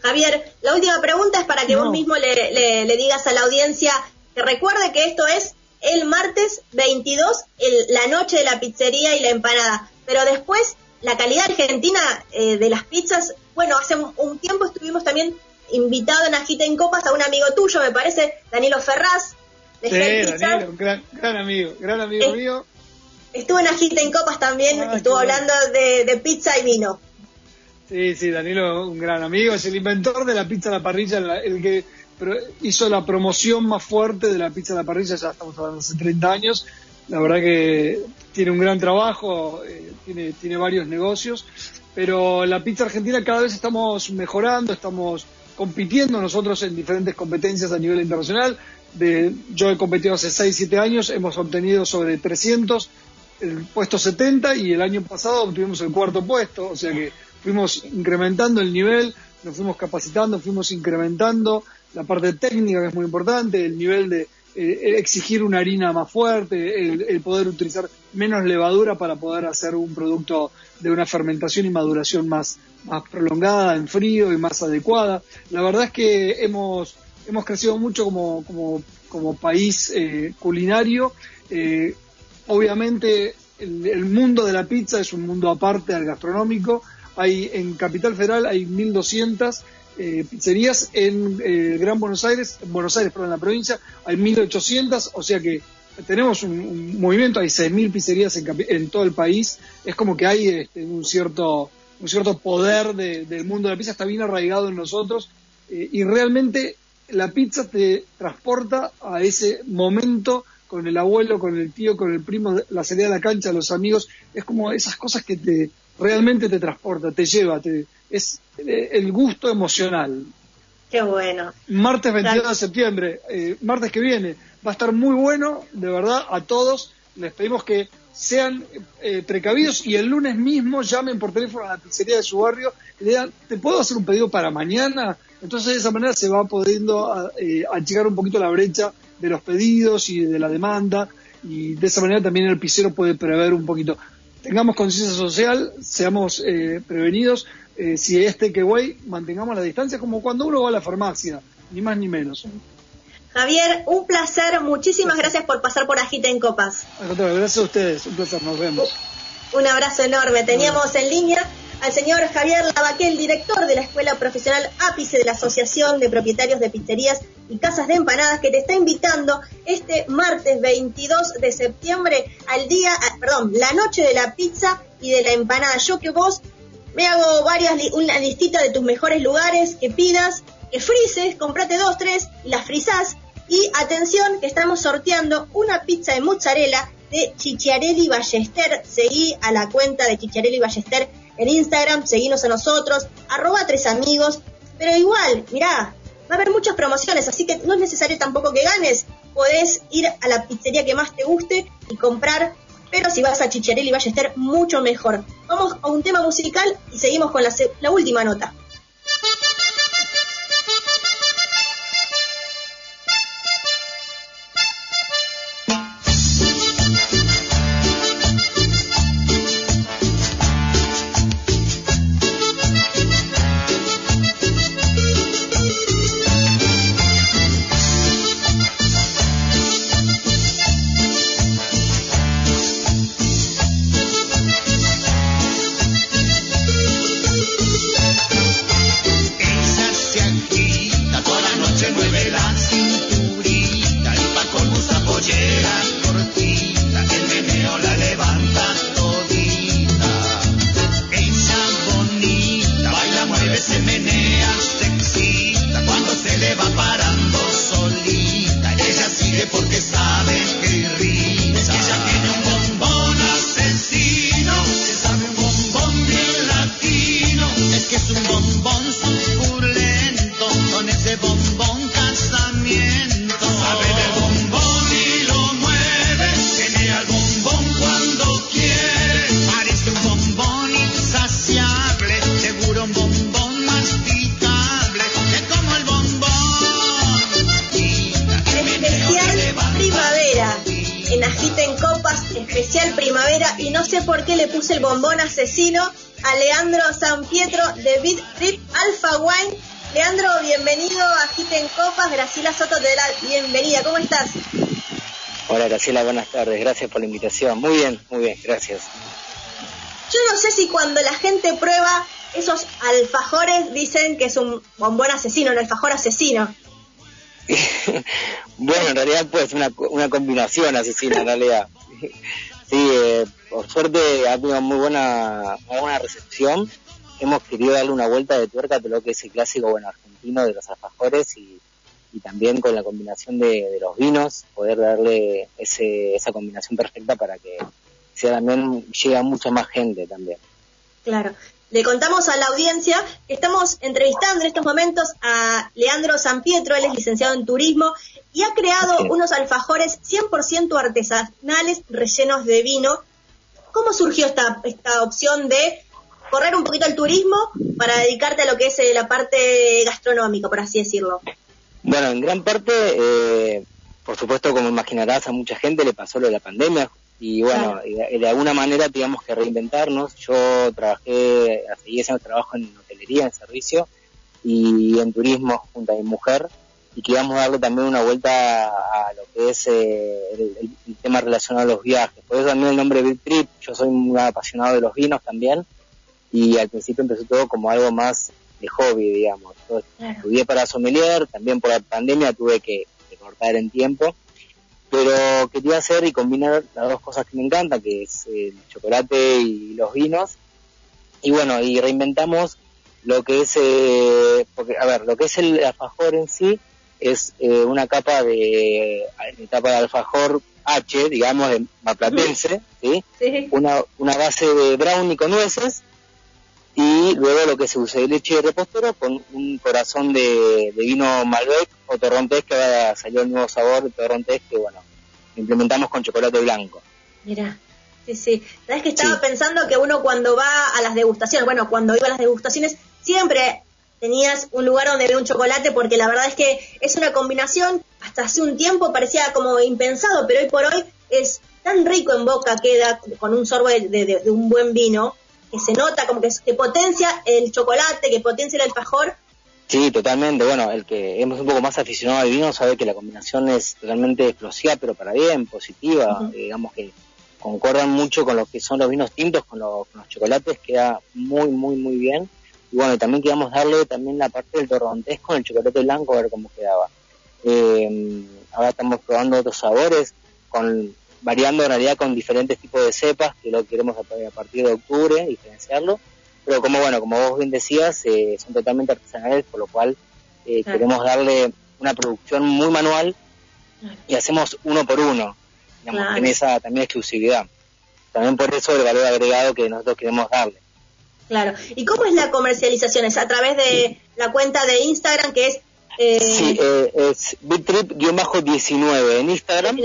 Javier, la última pregunta es para que vos mismo le, le digas a la audiencia que recuerde que esto es el martes 22, la noche de la pizzería y la empanada. Pero después, la calidad argentina eh, de las pizzas, bueno, hace un, tiempo estuvimos también invitados en Agita en Copas a un amigo tuyo, me parece, Danilo Ferraz. De sí, Danilo, un gran, amigo, gran amigo mío. Estuvo en Agita en Copas también, ah, estuvo hablando de, pizza y vino. Sí, sí, Danilo, un gran amigo, es el inventor de la pizza a la parrilla, el que hizo la promoción más fuerte de la pizza a la parrilla, ya estamos hablando hace 30 años, la verdad que tiene un gran trabajo, eh, tiene, tiene varios negocios, pero la pizza argentina cada vez estamos mejorando, estamos compitiendo nosotros en diferentes competencias a nivel internacional. De, yo he competido hace 6, 7 años, hemos obtenido sobre 300, el puesto 70 y el año pasado obtuvimos el cuarto puesto, o sea que fuimos incrementando el nivel, nos fuimos capacitando, fuimos incrementando la parte técnica que es muy importante, el nivel de eh, exigir una harina más fuerte, el, poder utilizar menos levadura para poder hacer un producto de una fermentación y maduración más, más prolongada, en frío y más adecuada. La verdad es que hemos, hemos crecido mucho como, como, como país eh, culinario. Eh, obviamente el, mundo de la pizza es un mundo aparte al gastronómico. Hay, en Capital Federal hay 1.200 eh, pizzerías. En eh, Gran Buenos Aires, en Buenos Aires, perdón, en la provincia, hay 1.800, o sea que tenemos un, movimiento, hay 6.000 pizzerías en, todo el país, es como que hay este, un cierto un cierto poder del mundo de la pizza, está bien arraigado en nosotros. Eh, y realmente la pizza te transporta a ese momento con el abuelo, con el tío, con el primo, la salida a la cancha, los amigos, es como esas cosas que te realmente te transporta, te lleva, te, es eh, el gusto emocional. Qué bueno. Martes 22 de septiembre, eh, martes que viene, va a estar muy bueno, de verdad, a todos. Les pedimos que sean eh, precavidos y el lunes mismo llamen por teléfono a la pizzería de su barrio y le digan, ¿te puedo hacer un pedido para mañana? Entonces de esa manera se va pudiendo achicar un poquito la brecha de los pedidos y de la demanda y de esa manera también el pizzero puede prever un poquito. Tengamos conciencia social, seamos prevenidos, eh, si este que voy, mantengamos la distancia como cuando uno va a la farmacia, ni más ni menos. Javier, un placer, muchísimas gracias por pasar por Agita en Copas. Gracias a ustedes, un placer, nos vemos. Un abrazo enorme. Teníamos en línea al señor Javier Lavaquel, director de la Escuela Profesional Ápice de la Asociación de Propietarios de Pizzerías y Casas de Empanadas, que te está invitando este martes 22 de septiembre al día, perdón, la noche de la pizza y de la empanada. Yo que vos me hago varias, una listita de tus mejores lugares que pidas, que frises, comprate dos, tres y las frisás. Y atención, que estamos sorteando una pizza de mozzarella de Chichiarelli Ballester. Seguí a la cuenta de Chichiarelli Ballester en Instagram, seguinos a nosotros, arroba tres amigos. Pero igual, mirá, va a haber muchas promociones, así que no es necesario tampoco que ganes. Podés ir a la pizzería que más te guste y comprar pero si vas a Chicharelli estar mucho mejor. Vamos a un tema musical y seguimos con la, la última nota. Graciela, buenas tardes. Gracias por la invitación. Muy bien, muy bien, gracias. Yo no sé si cuando la gente prueba esos alfajores dicen que es un bombón asesino, un alfajor asesino. bueno, en realidad pues una, una combinación asesina en realidad. sí, eh, por suerte ha tenido muy buena, muy buena recepción. Hemos querido darle una vuelta de tuerca a lo que es el clásico bueno argentino de los alfajores y y también con la combinación de, de los vinos, poder darle ese, esa combinación perfecta para que sea también llegue a mucha más gente también. Claro. Le contamos a la audiencia que estamos entrevistando en estos momentos a Leandro San Pietro, él es licenciado en turismo y ha creado Sí. unos alfajores 100% artesanales rellenos de vino. ¿Cómo surgió esta, esta opción de correr un poquito el turismo para dedicarte a lo que es eh, la parte gastronómica, por así decirlo? Bueno, en gran parte, eh, por supuesto, como imaginarás, a mucha gente le pasó lo de la pandemia y bueno, Claro. de, de alguna manera teníamos que reinventarnos. Yo trabajé, hace 10 años trabajo en hotelería, en servicio y en turismo junto a mi mujer y queríamos darle también una vuelta a lo que es eh, el, tema relacionado a los viajes. Por eso también el nombre Big Trip, yo soy muy apasionado de los vinos también y al principio empezó todo como algo más de hobby, digamos. Yo estudié para sommelier, también por la pandemia tuve que, que cortar en tiempo, pero quería hacer y combinar las dos cosas que me encantan, que es el chocolate y los vinos, y bueno, y reinventamos lo que es, eh, porque, a ver, lo que es el alfajor en sí es eh, una capa de, etapa de alfajor H, digamos, de maplatense, ¿sí? Sí. una, una base de brownie con nueces y luego lo que se usa de leche de repostero con un corazón de, de vino Malbec o torrontés que ahora salió el nuevo sabor de torrontés que bueno implementamos con chocolate blanco Mira, sí, sí. Sabes que estaba Sí. pensando que uno cuando va a las degustaciones, bueno, cuando iba a las degustaciones, siempre tenías un lugar donde ver un chocolate, porque la verdad es que es una combinación, hasta hace un tiempo parecía como impensado, pero hoy por hoy es tan rico en boca, queda con un sorbo de, de- de un buen vino, que se nota como que, que potencia el chocolate, que potencia el alfajor. sí totalmente. Bueno el que es un poco más aficionado al vino sabe que la combinación es totalmente explosiva pero para bien positiva. Eh, digamos que concuerdan mucho con lo que son los vinos tintos con los, con los chocolates queda muy muy muy bien. Y bueno también queríamos darle también la parte del torrontés con el chocolate blanco a ver cómo quedaba. Eh, ahora estamos probando otros sabores con variando en realidad con diferentes tipos de cepas que lo queremos a, partir de octubre diferenciarlo pero como bueno como vos bien decías eh, son totalmente artesanales por lo cual eh, Claro. queremos darle una producción muy manual y hacemos uno por uno digamos, Claro. en esa también exclusividad también por eso el valor agregado que nosotros queremos darle Claro. ¿Y cómo es la comercialización? ¿Es a través de la cuenta de Instagram que es... eh, sí eh, es bittrip-19 en Instagram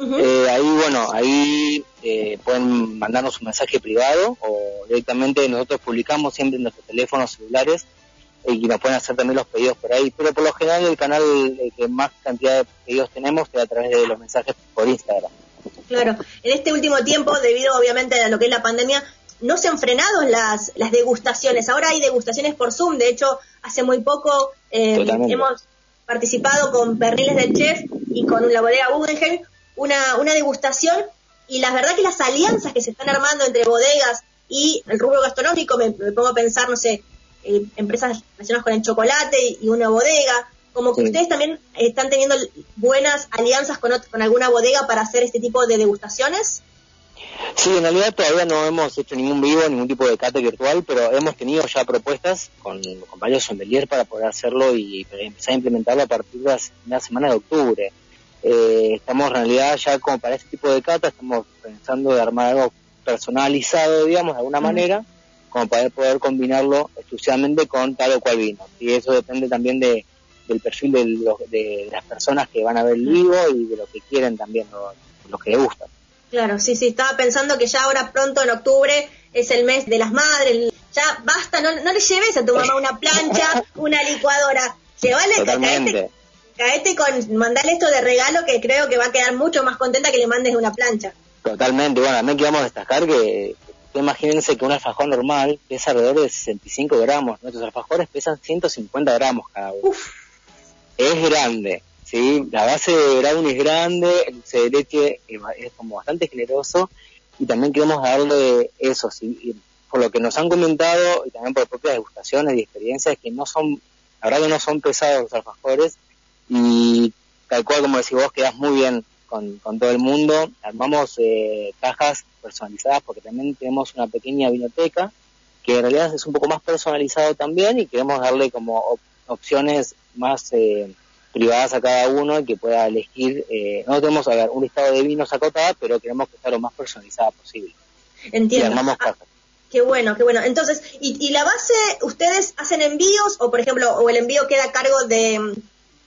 Eh, ahí, bueno, ahí eh, pueden mandarnos un mensaje privado o directamente nosotros publicamos siempre en nuestros teléfonos celulares eh, y nos pueden hacer también los pedidos por ahí. Pero por lo general el canal que más cantidad de pedidos tenemos es a través de los mensajes por Instagram. Claro, en este último tiempo, debido obviamente a lo que es la pandemia, no se han frenado las, las degustaciones. Ahora hay degustaciones por Zoom. De hecho, hace muy poco eh, hemos participado con Perriles del Chef y con la bodega Guggenheim una, una degustación. Y la verdad que las alianzas que se están armando entre bodegas y el rubro gastronómico, me, me pongo a pensar, no sé, eh, empresas relacionadas con el chocolate y, y una bodega, como que Sí. ustedes también están teniendo buenas alianzas con, con alguna bodega para hacer este tipo de degustaciones. Sí, en realidad todavía no hemos hecho ningún vivo, ningún tipo de cata virtual, pero hemos tenido ya propuestas con, varios sommeliers para poder hacerlo y empezar a implementarlo a partir de la primera semana de octubre. Eh, estamos en realidad ya como para este tipo de cata, estamos pensando de armar algo personalizado, digamos, de alguna manera, como para poder combinarlo exclusivamente con tal o cual vino. Y eso depende también de, del perfil de, los- de las personas que van a ver el vivo y de lo que quieren también, lo, lo que les gusta. Claro, sí, sí, estaba pensando que ya ahora pronto en octubre es el mes de las madres, ya basta, no, no le lleves a tu mamá una plancha, una licuadora, llévale, caete, con, mandale esto de regalo que creo que va a quedar mucho más contenta que le mandes una plancha. Totalmente, bueno, también queremos destacar que, imagínense que un alfajor normal pesa alrededor de 65 gramos, nuestros alfajores pesan 150 gramos cada uno. Uf, Es grande, ¿sí? La base de brownie es grande, el dulce de leche es, como bastante generoso y también queremos darle eso, ¿sí? Y por lo que nos han comentado y también por propias degustaciones y experiencias que no son, la verdad que no son pesados los alfajores y tal cual como decís vos quedas muy bien con, con todo el mundo. Armamos eh, cajas personalizadas porque también tenemos una pequeña vinoteca que en realidad es un poco más personalizado también y queremos darle como op- opciones más eh, privadas a cada uno y que pueda elegir. Eh, no tenemos a ver, un listado de vinos acotado, pero queremos que sea lo más personalizada posible. Entiendo. Y armamos Ah, cajas. Qué bueno, qué bueno. Entonces, ¿y, y la base, ustedes hacen envíos o, por ejemplo, o el envío queda a cargo de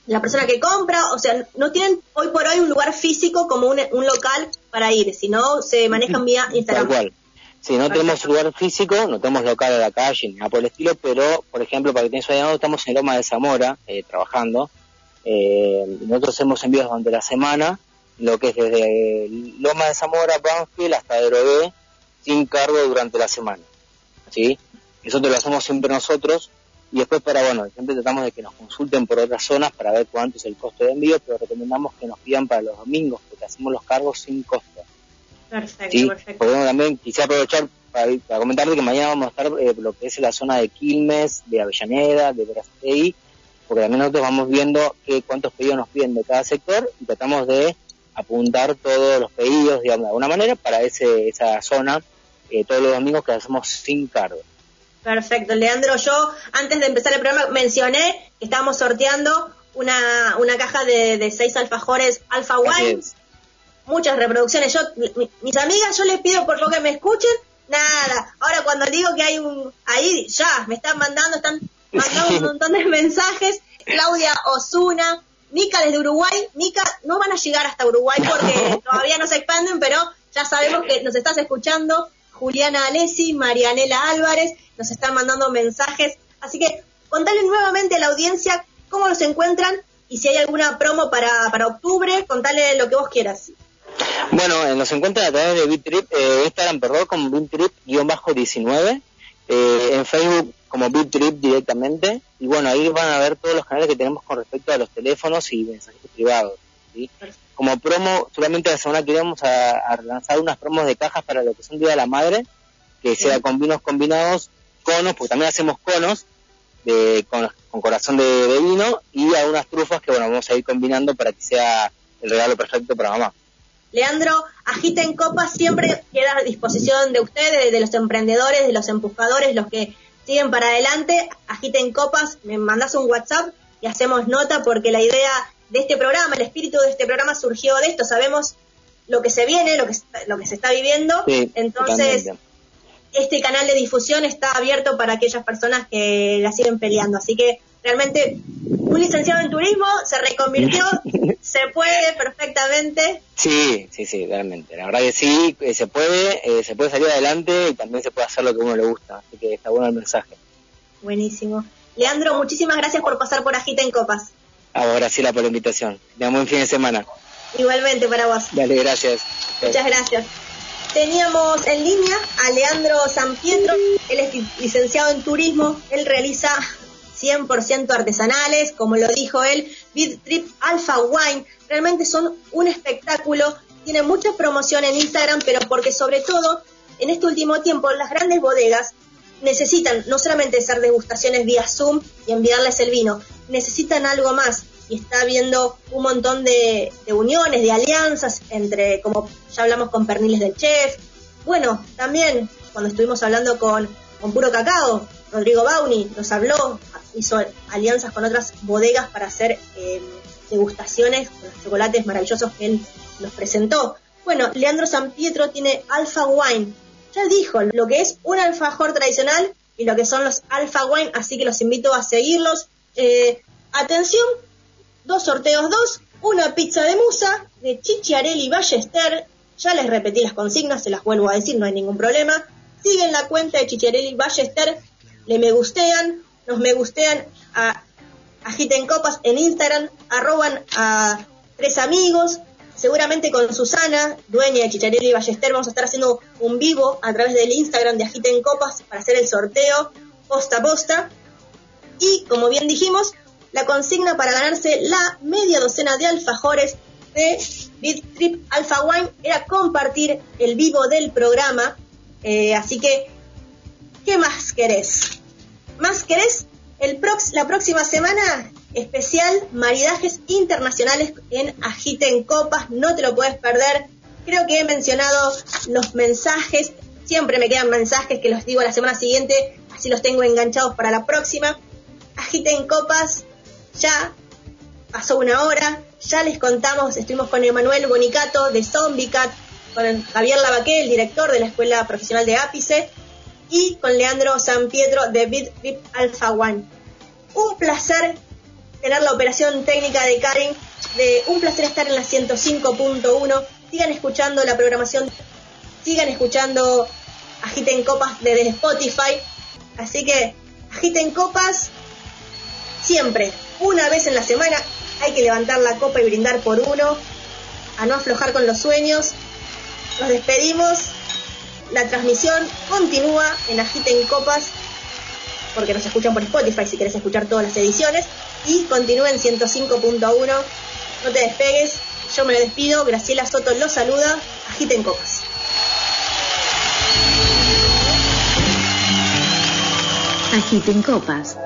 la persona que compra? O sea, no tienen hoy por hoy un lugar físico como un, un local para ir, sino se manejan vía Tal Instagram. cual. Si no tenemos lugar físico, no tenemos local a la calle ni nada por el estilo, pero, por ejemplo, para que tengas idea, estamos en Loma de Zamora eh, trabajando. Eh, nosotros hacemos envíos durante la semana, lo que es desde Loma de Zamora, Brownfield hasta Aerobé, sin cargo durante la semana. ¿sí? Eso te lo hacemos siempre nosotros. Y después para, bueno, siempre tratamos de que nos consulten por otras zonas para ver cuánto es el costo de envío, pero recomendamos que nos pidan para los domingos, porque hacemos los cargos sin costo. Perfecto, Sí, perfecto. bueno, también quisiera aprovechar para, para comentarle que mañana vamos a estar eh, lo que es la zona de Quilmes, de Avellaneda, de Veracruz, porque también nosotros vamos viendo que cuántos pedidos nos piden de cada sector y tratamos de apuntar todos los pedidos, digamos, de alguna manera para ese, esa zona eh, todos los domingos que hacemos sin cargo. Perfecto, Leandro. Yo antes de empezar el programa mencioné que estábamos sorteando una, una caja de, de seis alfajores Alpha Así Wine. es. Muchas reproducciones. Yo, mi- mis amigas, yo les pido por lo que me escuchen, nada. Ahora cuando digo que hay un, ahí ya, me están mandando, están mandando un montón de mensajes. Claudia Osuna, Mica desde Uruguay. Mica, no van a llegar hasta Uruguay porque todavía no se expanden, pero ya sabemos que nos estás escuchando. Juliana Alessi, Marianela Álvarez, nos están mandando mensajes. Así que contale nuevamente a la audiencia cómo los encuentran y si hay alguna promo para, para octubre, contale lo que vos quieras. Bueno, eh, nos encuentran a través de BitTrip, eh, Instagram, perdón, como BitTrip-19, eh, en Facebook como BitTrip directamente, y bueno, ahí van a ver todos los canales que tenemos con respecto a los teléfonos y mensajes privados. ¿sí? Como promo, solamente la semana que viene vamos a, a lanzar unas promos de cajas para lo que son Día de la Madre, que sea con vinos combinados, conos, porque también hacemos conos, de, con, con corazón de, de vino, y algunas trufas que bueno, vamos a ir combinando para que sea el regalo perfecto para mamá. Leandro, Agiten Copas siempre queda a disposición de ustedes, de los emprendedores, de los empujadores, los que siguen para adelante. Agiten Copas, me mandas un WhatsApp y hacemos nota porque la idea de este programa, el espíritu de este programa surgió de esto. Sabemos lo que se viene, lo que, lo que se está viviendo. Sí, Entonces, este canal de difusión está abierto para aquellas personas que la siguen peleando. Así que realmente un licenciado en turismo se reconvirtió, se puede perfectamente. Sí, sí, sí, realmente. La verdad que sí, eh, se puede, eh, se puede salir adelante y también se puede hacer lo que a uno le gusta. Así que está bueno el mensaje. Buenísimo. Leandro, muchísimas gracias por pasar por Agita en Copas. Ahora sí, la por la invitación. Tengan buen fin de semana. Igualmente para vos. Dale, gracias. Muchas gracias. Teníamos en línea a Leandro San Pietro, él es li- licenciado en turismo, él realiza 100% artesanales, como lo dijo él, Beat Trip Alpha Wine, realmente son un espectáculo, tiene mucha promoción en Instagram, pero porque sobre todo en este último tiempo las grandes bodegas necesitan no solamente hacer degustaciones vía Zoom y enviarles el vino, necesitan algo más y está habiendo un montón de, uniones, de alianzas entre, como ya hablamos con Perniles del Chef, bueno, también cuando estuvimos hablando con, con Puro Cacao, Rodrigo Bauni nos habló, hizo alianzas con otras bodegas para hacer eh, degustaciones con los chocolates maravillosos que él nos presentó. Bueno, Leandro San Pietro tiene Alpha Wine. Ya dijo lo que es un alfajor tradicional y lo que son los Alpha Wine, así que los invito a seguirlos. Eh, atención, dos sorteos, dos, una pizza de musa de Chichiarelli Ballester. Ya les repetí las consignas, se las vuelvo a decir, no hay ningún problema. Siguen la cuenta de Chichiarelli Ballester, le me gustean, nos me gustean a Agiten Copas en Instagram, arroban a tres amigos, seguramente con Susana, dueña de Chicharelli Ballester, vamos a estar haciendo un vivo a través del Instagram de Agiten Copas para hacer el sorteo posta a posta. Y como bien dijimos, la consigna para ganarse la media docena de alfajores de Beat Trip Alpha Wine era compartir el vivo del programa. Eh, así que, ¿qué más querés? ¿Más querés? La próxima semana, especial maridajes internacionales en Agiten Copas, no te lo puedes perder. Creo que he mencionado los mensajes, siempre me quedan mensajes que los digo la semana siguiente, así los tengo enganchados para la próxima. Agiten Copas, ya pasó una hora, ya les contamos, estuvimos con Emanuel Bonicato de Zombie Cat, con Javier Lavaque, el director de la Escuela Profesional de Ápice, y con Leandro San Pietro de Bit Bit Alpha One. Un placer tener la operación técnica de Karen, de un placer estar en la 105.1. Sigan escuchando la programación, sigan escuchando Agiten Copas desde Spotify. Así que agiten copas siempre, una vez en la semana. Hay que levantar la copa y brindar por uno, a no aflojar con los sueños. Nos despedimos. La transmisión continúa en Agiten Copas, porque nos escuchan por Spotify si quieres escuchar todas las ediciones. Y continúa en 105.1. No te despegues. Yo me despido. Graciela Soto los saluda. Agiten Copas. Agiten Copas.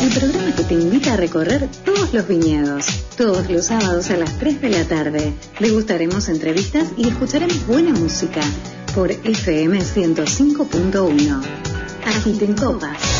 El programa que te invita a recorrer todos los viñedos. Todos los sábados a las 3 de la tarde. Degustaremos entrevistas y escucharemos buena música por FM 105.1. Agiten Copas.